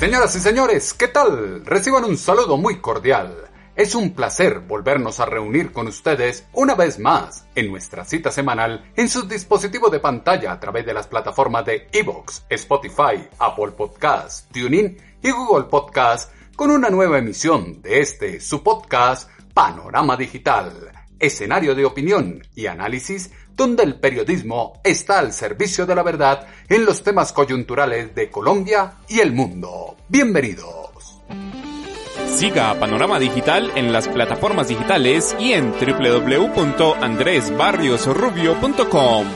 Señoras y señores, ¿qué tal? Reciban un saludo muy cordial. Es un placer volvernos a reunir con ustedes una vez más en nuestra cita semanal en su dispositivo de pantalla a través de las plataformas de Evox, Spotify, Apple Podcast, TuneIn y Google Podcast con una nueva emisión de este su podcast Panorama Digital, escenario de opinión y análisis donde el periodismo está al servicio de la verdad en los temas coyunturales de Colombia y el mundo. Bienvenidos. Siga Panorama Digital en las plataformas digitales y en www.andresbarriosrubio.com.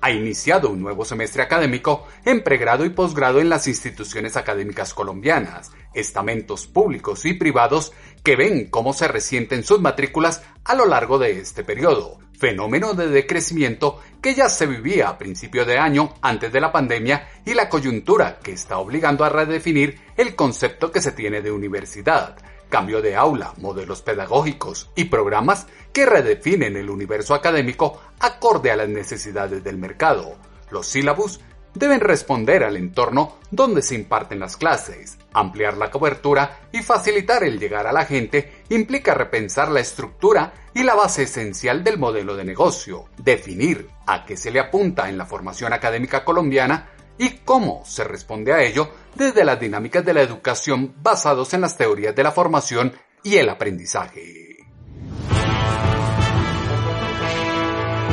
Ha iniciado un nuevo semestre académico en pregrado y posgrado en las instituciones académicas colombianas, estamentos públicos y privados que ven cómo se resienten sus matrículas a lo largo de este periodo, fenómeno de decrecimiento que ya se vivía a principio de año antes de la pandemia y la coyuntura que está obligando a redefinir el concepto que se tiene de universidad, cambio de aula, modelos pedagógicos y programas que redefinen el universo académico acorde a las necesidades del mercado. Los sílabus deben responder al entorno donde se imparten las clases. Ampliar la cobertura y facilitar el llegar a la gente implica repensar la estructura y la base esencial del modelo de negocio, definir a qué se le apunta en la formación académica colombiana y cómo se responde a ello desde las dinámicas de la educación basados en las teorías de la formación y el aprendizaje.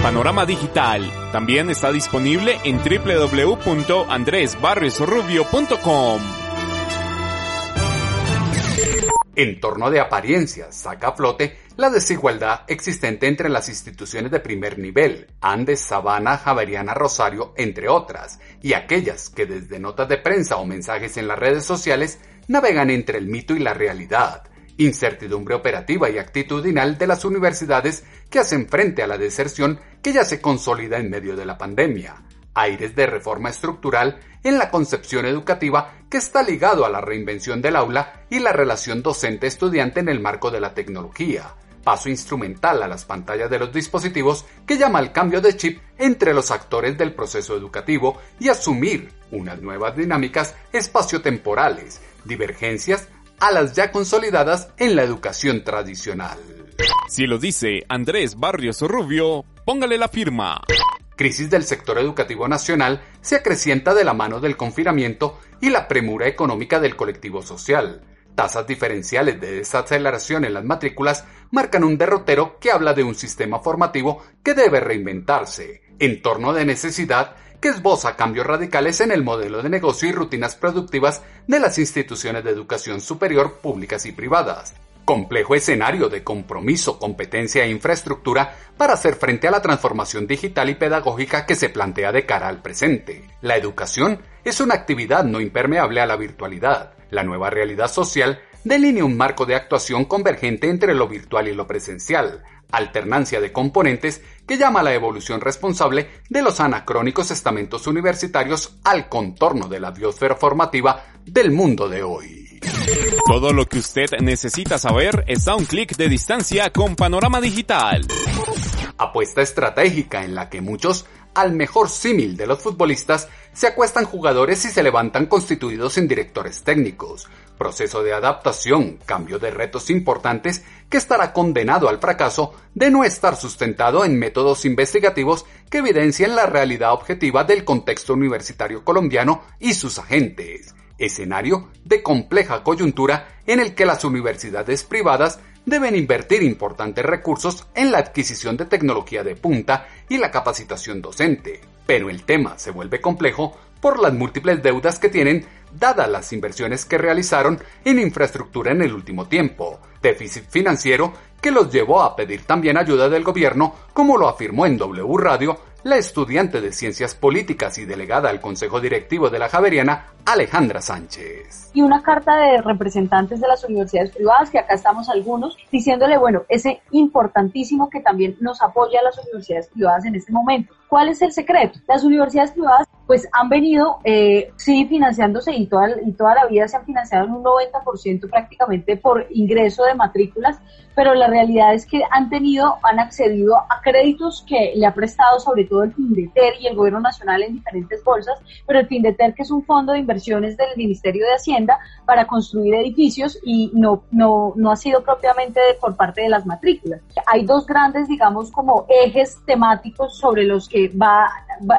Panorama Digital también está disponible en www.andresbarriosrubio.com. En torno de apariencias saca a flote la desigualdad existente entre las instituciones de primer nivel, Andes, Sabana, Javeriana, Rosario, entre otras, y aquellas que desde notas de prensa o mensajes en las redes sociales navegan entre el mito y la realidad, incertidumbre operativa y actitudinal de las universidades que hacen frente a la deserción que ya se consolida en medio de la pandemia, aires de reforma estructural en la concepción educativa que está ligado a la reinvención del aula y la relación docente-estudiante en el marco de la tecnología, paso instrumental a las pantallas de los dispositivos que llama al cambio de chip entre los actores del proceso educativo y asumir unas nuevas dinámicas espaciotemporales, divergencias a las ya consolidadas en la educación tradicional. Si lo dice Andrés Barrios Rubio, póngale la firma. Crisis del sector educativo nacional se acrecienta de la mano del confinamiento y la premura económica del colectivo social. Tasas diferenciales de desaceleración en las matrículas marcan un derrotero que habla de un sistema formativo que debe reinventarse, en torno de necesidad que esboza cambios radicales en el modelo de negocio y rutinas productivas de las instituciones de educación superior públicas y privadas. Complejo escenario de compromiso, competencia e infraestructura para hacer frente a la transformación digital y pedagógica que se plantea de cara al presente. La educación es una actividad no impermeable a la virtualidad. La nueva realidad social delinea un marco de actuación convergente entre lo virtual y lo presencial, alternancia de componentes que llama a la evolución responsable de los anacrónicos estamentos universitarios al contorno de la biosfera formativa del mundo de hoy. Todo lo que usted necesita saber está a un clic de distancia con Panorama Digital. Apuesta estratégica en la que muchos, al mejor símil de los futbolistas, se acuestan jugadores y se levantan constituidos en directores técnicos, proceso de adaptación, cambio de retos importantes que estará condenado al fracaso de no estar sustentado en métodos investigativos que evidencien la realidad objetiva del contexto universitario colombiano y sus agentes, escenario de compleja coyuntura en el que las universidades privadas deben invertir importantes recursos en la adquisición de tecnología de punta y la capacitación docente. Pero el tema se vuelve complejo por las múltiples deudas que tienen dadas las inversiones que realizaron en infraestructura en el último tiempo, déficit financiero que los llevó a pedir también ayuda del gobierno, como lo afirmó en W Radio la estudiante de Ciencias Políticas y delegada al Consejo Directivo de la Javeriana, Alejandra Sánchez. Y una carta de representantes de las universidades privadas, que acá estamos algunos, diciéndole, bueno, es importantísimo que también nos apoye a las universidades privadas en este momento. ¿Cuál es el secreto? Las universidades privadas pues han venido, eh, sí, financiándose y toda, la vida se han financiado en un 90% prácticamente por ingreso de matrículas, pero la realidad es que han tenido, han accedido a créditos que le ha prestado sobre todo el FINDETER y el Gobierno Nacional en diferentes bolsas, pero el FINDETER, que es un fondo de inversiones del Ministerio de Hacienda para construir edificios y no, no, no ha sido propiamente por parte de las matrículas. Hay dos grandes, digamos, como ejes temáticos sobre los que va,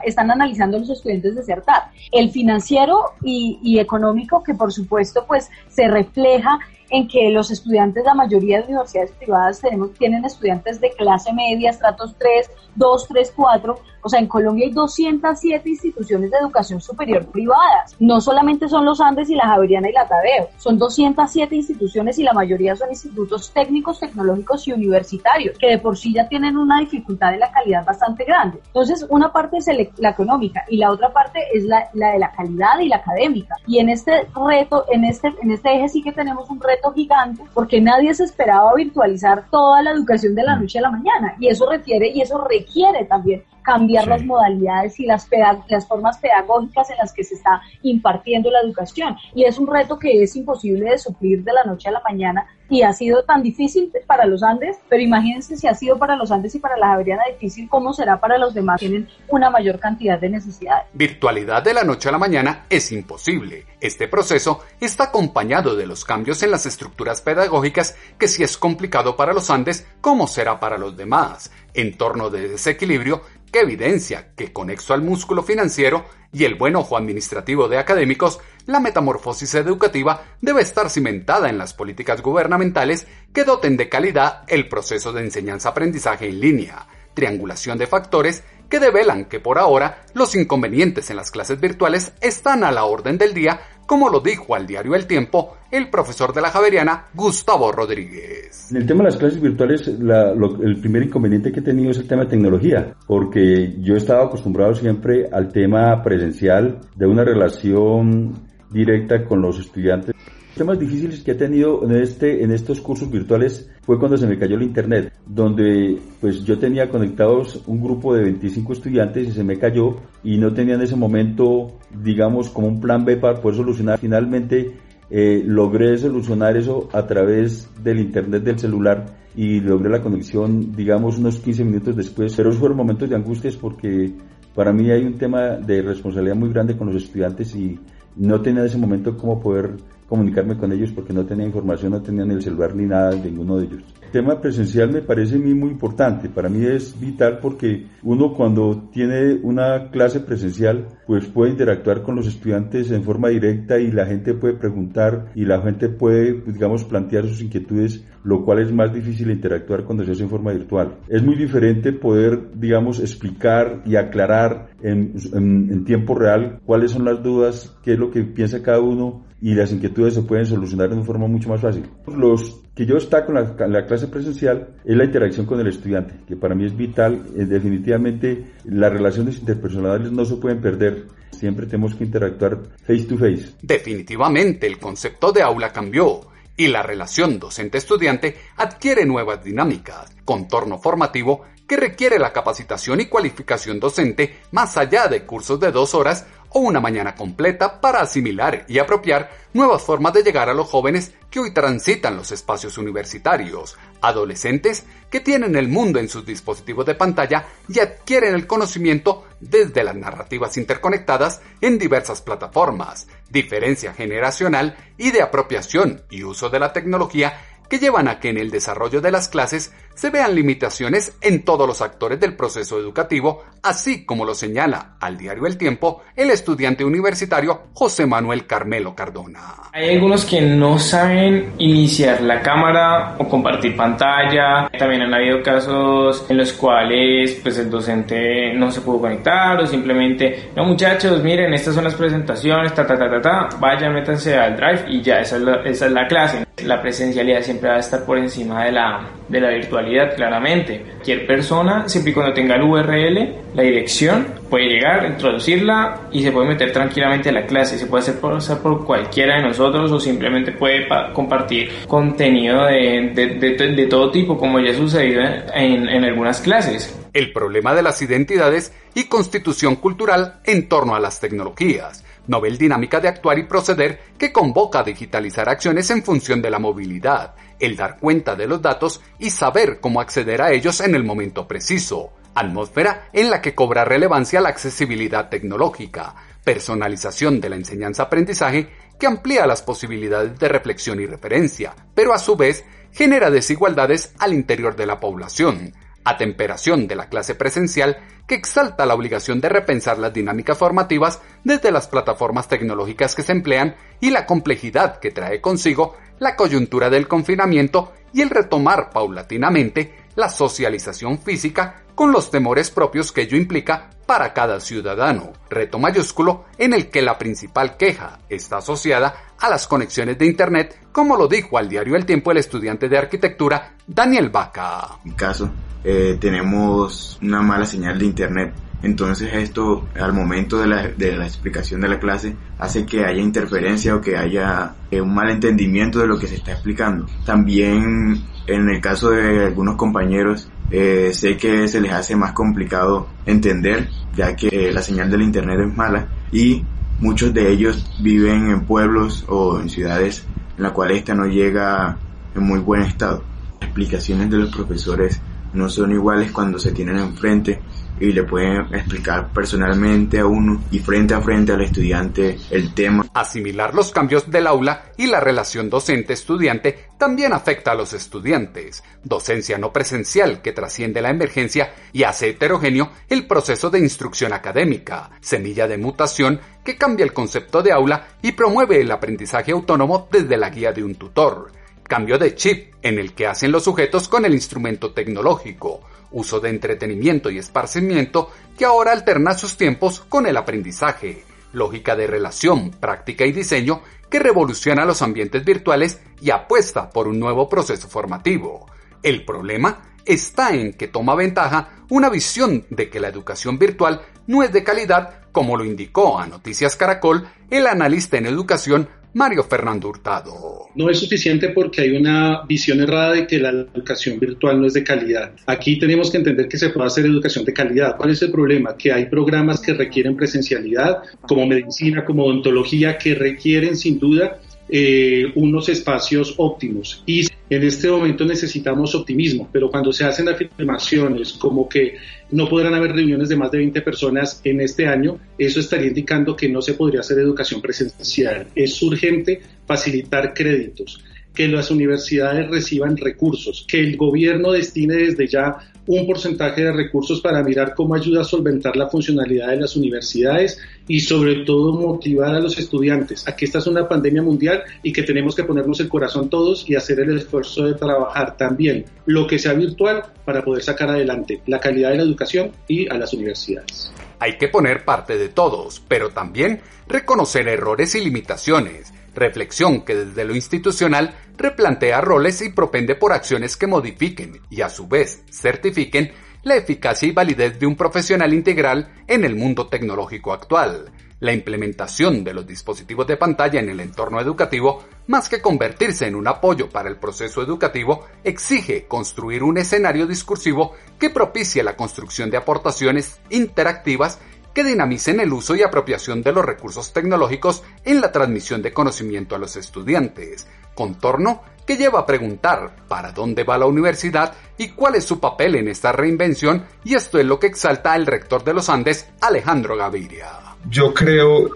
están analizando los estudiantes de desertar. El financiero y, y económico que por supuesto pues se refleja en que los estudiantes, la mayoría de universidades privadas tenemos, tienen estudiantes de clase media, estratos 3, 2, 3, 4, o sea, en Colombia hay 207 instituciones de educación superior privadas. No solamente son los Andes y la Javeriana y la Tadeo, son 207 instituciones y la mayoría son institutos técnicos, tecnológicos y universitarios, que de por sí ya tienen una dificultad de la calidad bastante grande. Entonces, una parte es la económica y la otra parte es la, la de la calidad y la académica. Y en este reto, en este, en este eje sí que tenemos un reto gigante porque nadie se esperaba virtualizar toda la educación de la noche a la mañana y eso requiere y eso requiere también cambiar las modalidades y las, las formas pedagógicas en las que se está impartiendo la educación. Y es un reto que es imposible de suplir de la noche a la mañana y ha sido tan difícil para los Andes, pero imagínense si ha sido para los Andes y para la Javeriana difícil, ¿cómo será para los demás? Tienen una mayor cantidad de necesidades. Virtualidad de la noche a la mañana es imposible. Este proceso está acompañado de los cambios en las estructuras pedagógicas que si es complicado para los Andes, ¿cómo será para los demás? Entorno de desequilibrio que evidencia que conexo al músculo financiero y el buen ojo administrativo de académicos, la metamorfosis educativa debe estar cimentada en las políticas gubernamentales que doten de calidad el proceso de enseñanza-aprendizaje en línea, triangulación de factores que develan que por ahora los inconvenientes en las clases virtuales están a la orden del día, como lo dijo al diario El Tiempo el profesor de la Javeriana, Gustavo Rodríguez. En el tema de las clases virtuales, el primer inconveniente que he tenido es el tema de tecnología, porque yo he estado acostumbrado siempre al tema presencial de una relación directa con los estudiantes temas difíciles que he tenido en, este, en estos cursos virtuales fue cuando se me cayó el internet, donde pues yo tenía conectados un grupo de 25 estudiantes y se me cayó y no tenía en ese momento, digamos, como un plan B para poder solucionar. Finalmente eh, logré solucionar eso a través del internet del celular y logré la conexión, digamos, unos 15 minutos después. Pero fueron momentos de angustias porque para mí hay un tema de responsabilidad muy grande con los estudiantes y no tenía en ese momento cómo poder comunicarme con ellos porque no tenía información, no tenían el celular ni nada de ninguno de ellos. El tema presencial me parece a mí muy importante, para mí es vital porque uno cuando tiene una clase presencial pues puede interactuar con los estudiantes en forma directa y la gente puede preguntar y la gente puede pues, digamos plantear sus inquietudes, lo cual es más difícil interactuar cuando se hace en forma virtual. Es muy diferente poder digamos explicar y aclarar en, en tiempo real cuáles son las dudas, qué es lo que piensa cada uno y las inquietudes se pueden solucionar de una forma mucho más fácil. Los que yo destaco en la, clase presencial es la interacción con el estudiante, que para mí es vital. Eh, definitivamente las relaciones interpersonales no se pueden perder. Siempre tenemos que interactuar face to face. Definitivamente el concepto de aula cambió y la relación docente-estudiante adquiere nuevas dinámicas, contorno formativo que requiere la capacitación y cualificación docente más allá de cursos de dos horas o una mañana completa para asimilar y apropiar nuevas formas de llegar a los jóvenes que hoy transitan los espacios universitarios, adolescentes que tienen el mundo en sus dispositivos de pantalla y adquieren el conocimiento desde las narrativas interconectadas en diversas plataformas, diferencia generacional y de apropiación y uso de la tecnología que llevan a que en el desarrollo de las clases se vean limitaciones en todos los actores del proceso educativo, así como lo señala al diario El Tiempo el estudiante universitario José Manuel Carmelo Cardona. Hay algunos que no saben iniciar la cámara o compartir pantalla. También han habido casos en los cuales pues el docente no se pudo conectar o simplemente, no muchachos, miren, estas son las presentaciones, ta ta ta ta ta, vayan, métanse al drive y ya, esa es la, esa es la clase. La presencialidad siempre va a estar por encima de la, de la virtualidad, claramente. Cualquier persona, siempre y cuando tenga el URL, la dirección, puede llegar, introducirla y se puede meter tranquilamente a la clase. Se puede hacer por, por cualquiera de nosotros o simplemente puede compartir contenido de, de, de, todo tipo, como ya ha sucedido en, en algunas clases. El problema de las identidades y constitución cultural en torno a las tecnologías novel dinámica de actuar y proceder que convoca a digitalizar acciones en función de la movilidad, el dar cuenta de los datos y saber cómo acceder a ellos en el momento preciso, atmósfera en la que cobra relevancia la accesibilidad tecnológica, personalización de la enseñanza-aprendizaje que amplía las posibilidades de reflexión y referencia, pero a su vez genera desigualdades al interior de la población, atemperación de la clase presencial que exalta la obligación de repensar las dinámicas formativas desde las plataformas tecnológicas que se emplean y la complejidad que trae consigo la coyuntura del confinamiento y el retomar paulatinamente la socialización física con los temores propios que ello implica para cada ciudadano, reto mayúsculo en el que la principal queja está asociada a las conexiones de Internet, como lo dijo al diario El Tiempo el estudiante de arquitectura Daniel Vaca. En caso, eh, tenemos una mala señal de internet. Entonces esto al momento de la, de la, explicación de la clase hace que haya interferencia o que haya eh, un mal entendimiento de lo que se está explicando. También en el caso de algunos compañeros eh, sé que se les hace más complicado entender ya que la señal del internet es mala y muchos de ellos viven en pueblos o en ciudades en la cual esta no llega en muy buen estado. Explicaciones de los profesores no son iguales cuando se tienen enfrente y le pueden explicar personalmente a uno y frente a frente al estudiante el tema. Asimilar los cambios del aula y la relación docente-estudiante también afecta a los estudiantes. Docencia no presencial que trasciende la emergencia y hace heterogéneo el proceso de instrucción académica. Semilla de mutación que cambia el concepto de aula y promueve el aprendizaje autónomo desde la guía de un tutor cambio de chip en el que hacen los sujetos con el instrumento tecnológico, uso de entretenimiento y esparcimiento que ahora alterna sus tiempos con el aprendizaje, lógica de relación, práctica y diseño que revoluciona los ambientes virtuales y apuesta por un nuevo proceso formativo. El problema está en que toma ventaja una visión de que la educación virtual no es de calidad, como lo indicó a Noticias Caracol el analista en educación Mario Fernando Hurtado. No es suficiente porque hay una visión errada de que la educación virtual no es de calidad. Aquí tenemos que entender que se puede hacer educación de calidad. ¿Cuál es el problema? Que hay programas que requieren presencialidad, como medicina, como odontología, que requieren sin duda eh, unos espacios óptimos. Y en este momento necesitamos optimismo, pero cuando se hacen afirmaciones como que no podrán haber reuniones de más de 20 personas en este año, eso estaría indicando que no se podría hacer educación presencial. Es urgente facilitar créditos, que las universidades reciban recursos, que el gobierno destine desde ya un porcentaje de recursos para mirar cómo ayuda a solventar la funcionalidad de las universidades y sobre todo motivar a los estudiantes a que esta es una pandemia mundial y que tenemos que ponernos el corazón todos y hacer el esfuerzo de trabajar también lo que sea virtual para poder sacar adelante la calidad de la educación y a las universidades. Hay que poner parte de todos, pero también reconocer errores y limitaciones reflexión que desde lo institucional replantea roles y propende por acciones que modifiquen y a su vez certifiquen la eficacia y validez de un profesional integral en el mundo tecnológico actual. La implementación de los dispositivos de pantalla en el entorno educativo, más que convertirse en un apoyo para el proceso educativo, exige construir un escenario discursivo que propicie la construcción de aportaciones interactivas que dinamicen el uso y apropiación de los recursos tecnológicos en la transmisión de conocimiento a los estudiantes, contorno que lleva a preguntar para dónde va la universidad y cuál es su papel en esta reinvención, y esto es lo que exalta el rector de los Andes, Alejandro Gaviria. Yo creo,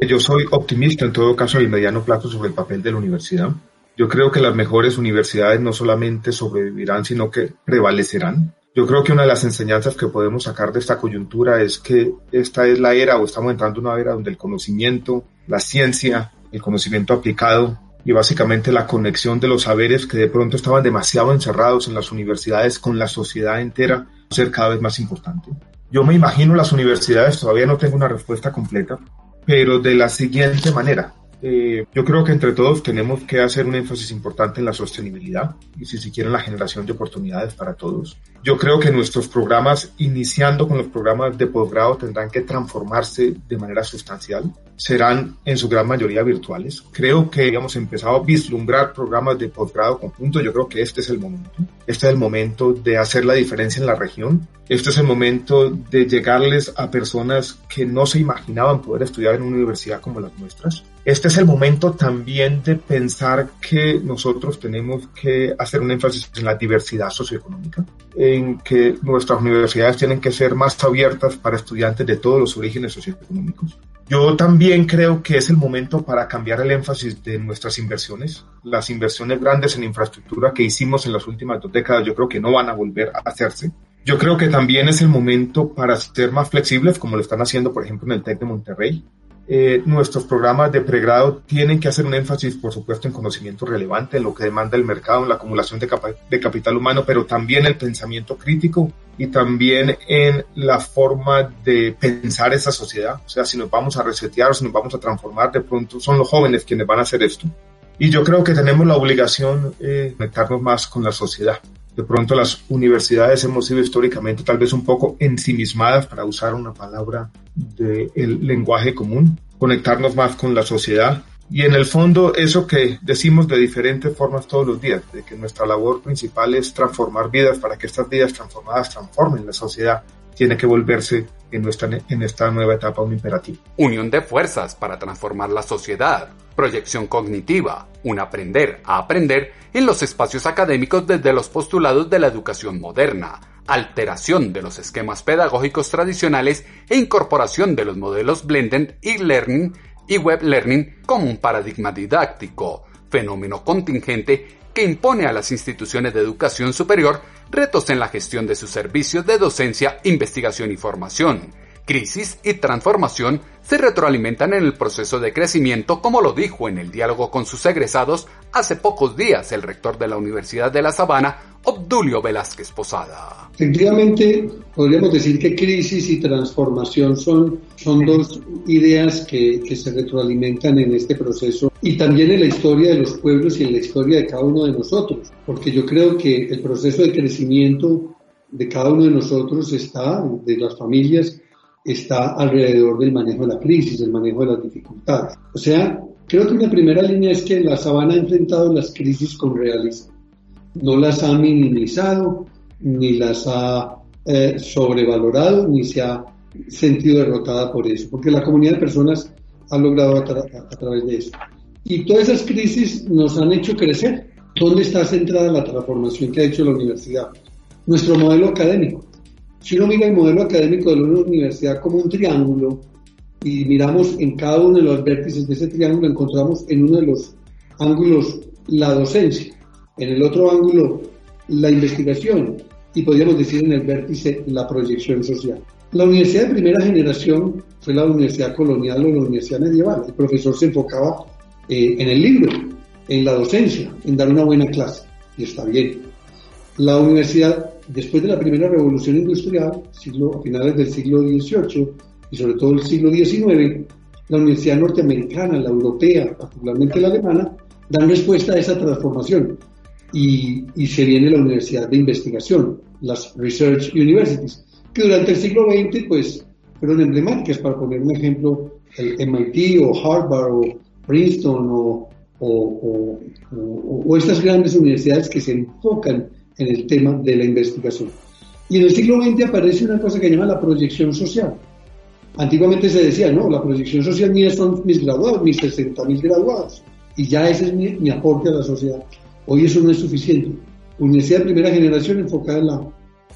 yo soy optimista en todo caso a mediano plazo sobre el papel de la universidad. Yo creo que las mejores universidades no solamente sobrevivirán, sino que prevalecerán. Yo creo que una de las enseñanzas que podemos sacar de esta coyuntura es que esta es la era o estamos entrando en una era donde el conocimiento, la ciencia, el conocimiento aplicado y básicamente la conexión de los saberes que de pronto estaban demasiado encerrados en las universidades con la sociedad entera ser cada vez más importante. Yo me imagino las universidades, todavía no tengo una respuesta completa, pero de la siguiente manera. Eh, yo creo que entre todos tenemos que hacer un énfasis importante en la sostenibilidad y si se quiere en la generación de oportunidades para todos. Yo creo que nuestros programas, iniciando con los programas de posgrado, tendrán que transformarse de manera sustancial. Serán en su gran mayoría virtuales. Creo que hemos empezado a vislumbrar programas de posgrado conjunto. Yo creo que este es el momento. Este es el momento de hacer la diferencia en la región. Este es el momento de llegarles a personas que no se imaginaban poder estudiar en una universidad como las nuestras. Este es el momento también de pensar que nosotros tenemos que hacer un énfasis en la diversidad socioeconómica, en que nuestras universidades tienen que ser más abiertas para estudiantes de todos los orígenes socioeconómicos. Yo también creo que es el momento para cambiar el énfasis de nuestras inversiones. Las inversiones grandes en infraestructura que hicimos en las últimas dos décadas yo creo que no van a volver a hacerse. Yo creo que también es el momento para ser más flexibles, como lo están haciendo, por ejemplo, en el TEC de Monterrey, eh, nuestros programas de pregrado tienen que hacer un énfasis, por supuesto, en conocimiento relevante, en lo que demanda el mercado, en la acumulación de, capital humano, pero también el pensamiento crítico y también en la forma de pensar esa sociedad. O sea, si nos vamos a resetear o si nos vamos a transformar, de pronto son los jóvenes quienes van a hacer esto. Y yo creo que tenemos la obligación de conectarnos más con la sociedad. De pronto las universidades hemos sido históricamente tal vez un poco ensimismadas, para usar una palabra del lenguaje común, conectarnos más con la sociedad. Y en el fondo eso que decimos de diferentes formas todos los días, de que nuestra labor principal es transformar vidas para que estas vidas transformadas transformen la sociedad, tiene que volverse en, nuestra, en esta nueva etapa un imperativo. Unión de fuerzas para transformar la sociedad, proyección cognitiva, un aprender a aprender en los espacios académicos desde los postulados de la educación moderna, alteración de los esquemas pedagógicos tradicionales e incorporación de los modelos blended y learning y web learning como un paradigma didáctico, fenómeno contingente que impone a las instituciones de educación superior retos en la gestión de sus servicios de docencia, investigación y formación. Crisis y transformación se retroalimentan en el proceso de crecimiento, como lo dijo en el diálogo con sus egresados hace pocos días el rector de la Universidad de La Sabana, Obdulio Velázquez Posada. Efectivamente, podríamos decir que crisis y transformación son, son dos ideas que, que se retroalimentan en este proceso y también en la historia de los pueblos y en la historia de cada uno de nosotros, porque yo creo que el proceso de crecimiento de cada uno de nosotros está, de las familias, está alrededor del manejo de la crisis, del manejo de las dificultades. O sea, creo que una primera línea es que la sabana ha enfrentado las crisis con realismo. No las ha minimizado, ni las ha eh, sobrevalorado, ni se ha sentido derrotada por eso, porque la comunidad de personas ha logrado a, a través de eso. Y todas esas crisis nos han hecho crecer. ¿Dónde está centrada la transformación que ha hecho la universidad? Nuestro modelo académico. Si uno mira el modelo académico de una universidad como un triángulo y miramos en cada uno de los vértices de ese triángulo, encontramos en uno de los ángulos la docencia, en el otro ángulo la investigación y podríamos decir en el vértice la proyección social. La universidad de primera generación fue la universidad colonial o la universidad medieval. El profesor se enfocaba eh, en el libro, en la docencia, en dar una buena clase, y está bien. La universidad después de la primera revolución industrial, siglo, a finales del siglo XVIII y sobre todo el siglo XIX, la universidad norteamericana, la europea, particularmente la alemana, dan respuesta a esa transformación y, y se viene la universidad de investigación, las Research Universities, que durante el siglo XX pues fueron emblemáticas, para poner un ejemplo, el MIT o Harvard o Princeton o, o, o, o estas grandes universidades que se enfocan en el tema de la investigación. Y en el siglo XX aparece una cosa que llama la proyección social. Antiguamente se decía, no, la proyección social mía son mis graduados, mis 60 mil graduados, y ya ese es mi, aporte a la sociedad. Hoy eso no es suficiente. Universidad de primera generación enfocada en la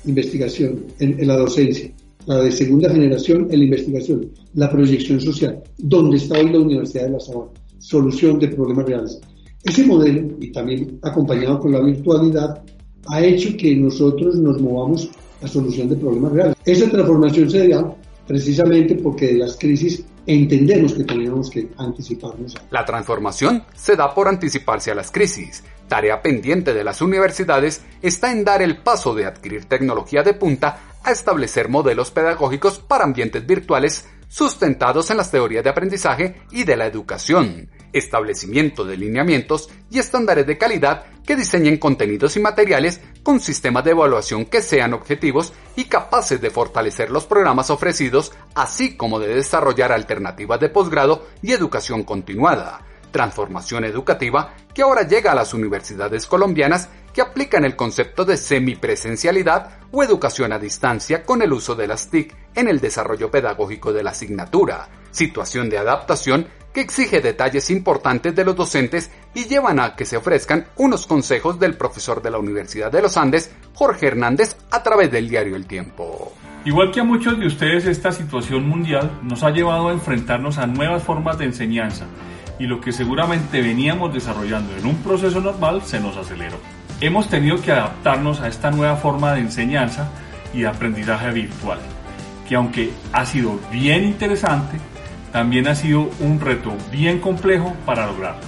investigación, en, la docencia. La de segunda generación en la investigación, la proyección social. ¿Dónde está hoy la Universidad de La Sabana? Solución de problemas reales. Ese modelo, y también acompañado con la virtualidad, ha hecho que nosotros nos movamos a solución de problemas reales. Esa transformación se da precisamente porque de las crisis entendemos que teníamos que anticiparnos. La transformación se da por anticiparse a las crisis. Tarea pendiente de las universidades está en dar el paso de adquirir tecnología de punta a establecer modelos pedagógicos para ambientes virtuales sustentados en las teorías de aprendizaje y de la educación establecimiento de lineamientos y estándares de calidad que diseñen contenidos y materiales con sistemas de evaluación que sean objetivos y capaces de fortalecer los programas ofrecidos, así como de desarrollar alternativas de posgrado y educación continuada. Transformación educativa que ahora llega a las universidades colombianas que aplican el concepto de semipresencialidad o educación a distancia con el uso de las TIC en el desarrollo pedagógico de la asignatura, situación de adaptación que exige detalles importantes de los docentes y llevan a que se ofrezcan unos consejos del profesor de la Universidad de los Andes, Jorge Hernández, a través del diario El Tiempo. Igual que a muchos de ustedes, esta situación mundial nos ha llevado a enfrentarnos a nuevas formas de enseñanza y lo que seguramente veníamos desarrollando en un proceso normal se nos aceleró. Hemos tenido que adaptarnos a esta nueva forma de enseñanza y de aprendizaje virtual, que aunque ha sido bien interesante, también ha sido un reto bien complejo para lograrlo.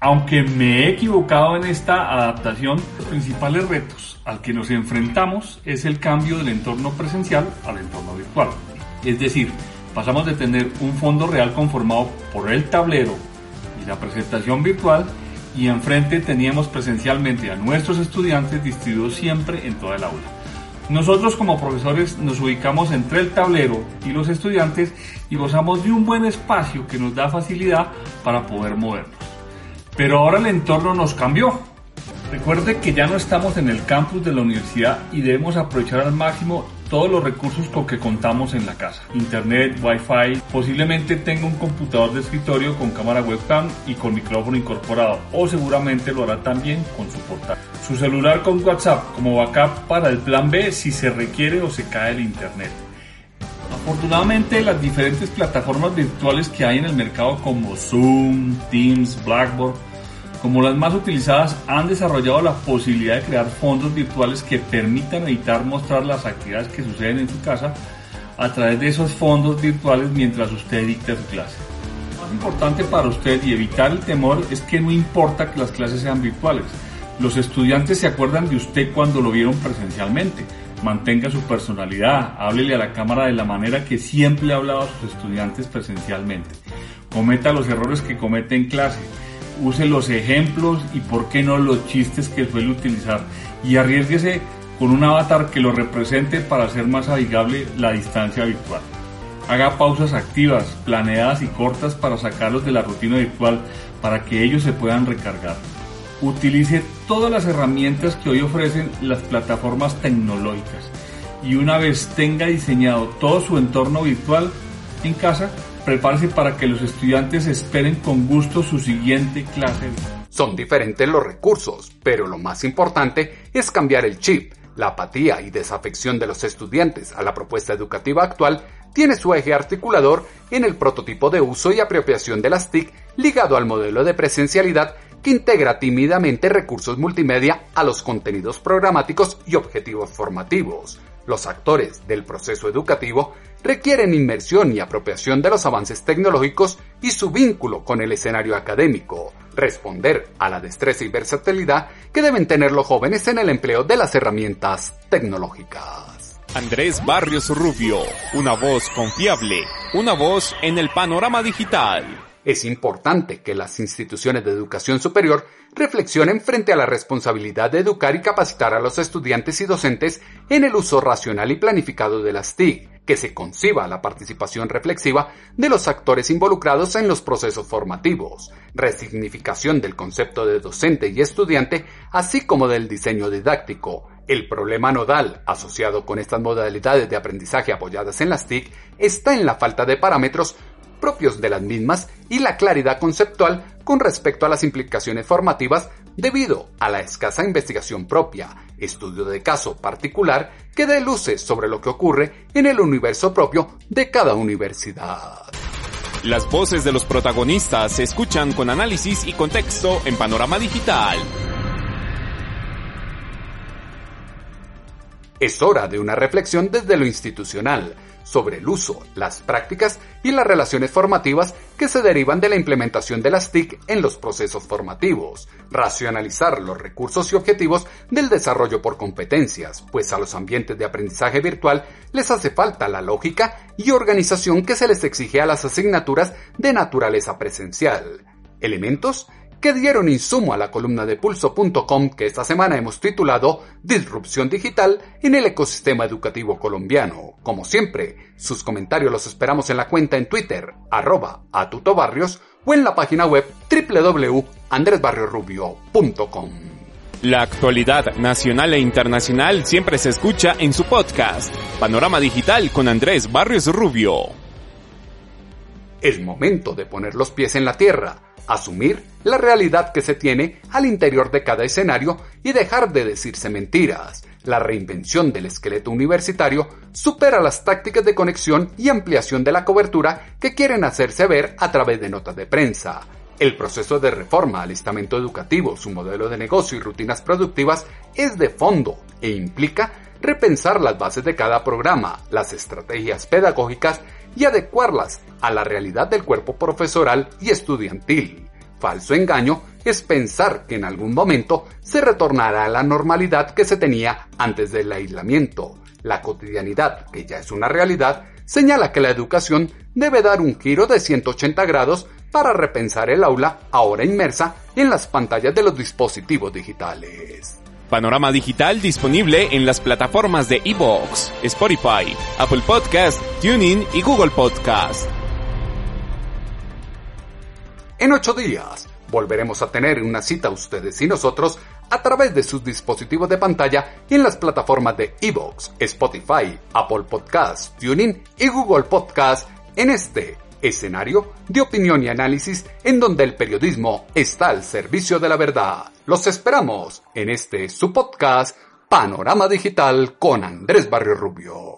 Aunque me he equivocado en esta adaptación, los principales retos al que nos enfrentamos es el cambio del entorno presencial al entorno virtual. Es decir, pasamos de tener un fondo real conformado por el tablero la presentación virtual y enfrente teníamos presencialmente a nuestros estudiantes distribuidos siempre en toda el aula. Nosotros como profesores nos ubicamos entre el tablero y los estudiantes y gozamos de un buen espacio que nos da facilidad para poder movernos. Pero ahora el entorno nos cambió. Recuerde que ya no estamos en el campus de la universidad y debemos aprovechar al máximo todos los recursos con que contamos en la casa. Internet, Wi-Fi, posiblemente tenga un computador de escritorio con cámara webcam y con micrófono incorporado o seguramente lo hará también con su portátil. Su celular con WhatsApp como backup para el plan B si se requiere o se cae el Internet. Afortunadamente las diferentes plataformas virtuales que hay en el mercado como Zoom, Teams, Blackboard, como las más utilizadas, han desarrollado la posibilidad de crear fondos virtuales que permitan editar, mostrar las actividades que suceden en su casa a través de esos fondos virtuales mientras usted dicta su clase. Lo más importante para usted y evitar el temor es que no importa que las clases sean virtuales. Los estudiantes se acuerdan de usted cuando lo vieron presencialmente. Mantenga su personalidad, háblele a la cámara de la manera que siempre le ha hablado a sus estudiantes presencialmente. Cometa los errores que comete en clase use los ejemplos y por qué no los chistes que suele utilizar y arriesguese con un avatar que lo represente para hacer más amigable la distancia virtual. Haga pausas activas, planeadas y cortas para sacarlos de la rutina virtual para que ellos se puedan recargar. Utilice todas las herramientas que hoy ofrecen las plataformas tecnológicas y una vez tenga diseñado todo su entorno virtual en casa, prepárese para que los estudiantes esperen con gusto su siguiente clase. Son diferentes los recursos, pero lo más importante es cambiar el chip. La apatía y desafección de los estudiantes a la propuesta educativa actual tiene su eje articulador en el prototipo de uso y apropiación de las TIC ligado al modelo de presencialidad que integra tímidamente recursos multimedia a los contenidos programáticos y objetivos formativos. Los actores del proceso educativo requieren inmersión y apropiación de los avances tecnológicos y su vínculo con el escenario académico, responder a la destreza y versatilidad que deben tener los jóvenes en el empleo de las herramientas tecnológicas. Andrés Barrios Rubio, una voz confiable, una voz en el panorama digital. Es importante que las instituciones de educación superior reflexionen frente a la responsabilidad de educar y capacitar a los estudiantes y docentes en el uso racional y planificado de las TIC que se conciba la participación reflexiva de los actores involucrados en los procesos formativos, resignificación del concepto de docente y estudiante, así como del diseño didáctico. El problema nodal asociado con estas modalidades de aprendizaje apoyadas en las TIC está en la falta de parámetros propios de las mismas y la claridad conceptual con respecto a las implicaciones formativas debido a la escasa investigación propia, estudio de caso particular que dé luces sobre lo que ocurre en el universo propio de cada universidad. Las voces de los protagonistas se escuchan con análisis y contexto en Panorama Digital. Es hora de una reflexión desde lo institucional sobre el uso, las prácticas y las relaciones formativas que se derivan de la implementación de las TIC en los procesos formativos, racionalizar los recursos y objetivos del desarrollo por competencias, pues a los ambientes de aprendizaje virtual les hace falta la lógica y organización que se les exige a las asignaturas de naturaleza presencial. Elementos que dieron insumo a la columna de pulso.com que esta semana hemos titulado Disrupción Digital en el ecosistema educativo colombiano. Como siempre, sus comentarios los esperamos en la cuenta en Twitter, arroba a tutobarrios o en la página web www.andresbarriorubio.com. La actualidad nacional e internacional siempre se escucha en su podcast, Panorama Digital con Andrés Barrios Rubio. Es momento de poner los pies en la tierra asumir la realidad que se tiene al interior de cada escenario y dejar de decirse mentiras. La reinvención del esqueleto universitario supera las tácticas de conexión y ampliación de la cobertura que quieren hacerse ver a través de notas de prensa. El proceso de reforma al estamento educativo, su modelo de negocio y rutinas productivas es de fondo e implica repensar las bases de cada programa, las estrategias pedagógicas y adecuarlas a la realidad del cuerpo profesoral y estudiantil. Falso engaño es pensar que en algún momento se retornará a la normalidad que se tenía antes del aislamiento. La cotidianidad, que ya es una realidad, señala que la educación debe dar un giro de 180 grados para repensar el aula ahora inmersa en las pantallas de los dispositivos digitales. Panorama Digital disponible en las plataformas de Evox, Spotify, Apple Podcast, TuneIn y Google Podcast. En ocho días volveremos a tener una cita ustedes y nosotros a través de sus dispositivos de pantalla y en las plataformas de Evox, Spotify, Apple Podcast, TuneIn y Google Podcast en este escenario de opinión y análisis en donde el periodismo está al servicio de la verdad. Los esperamos en este su podcast Panorama Digital con Andrés Barrio Rubio.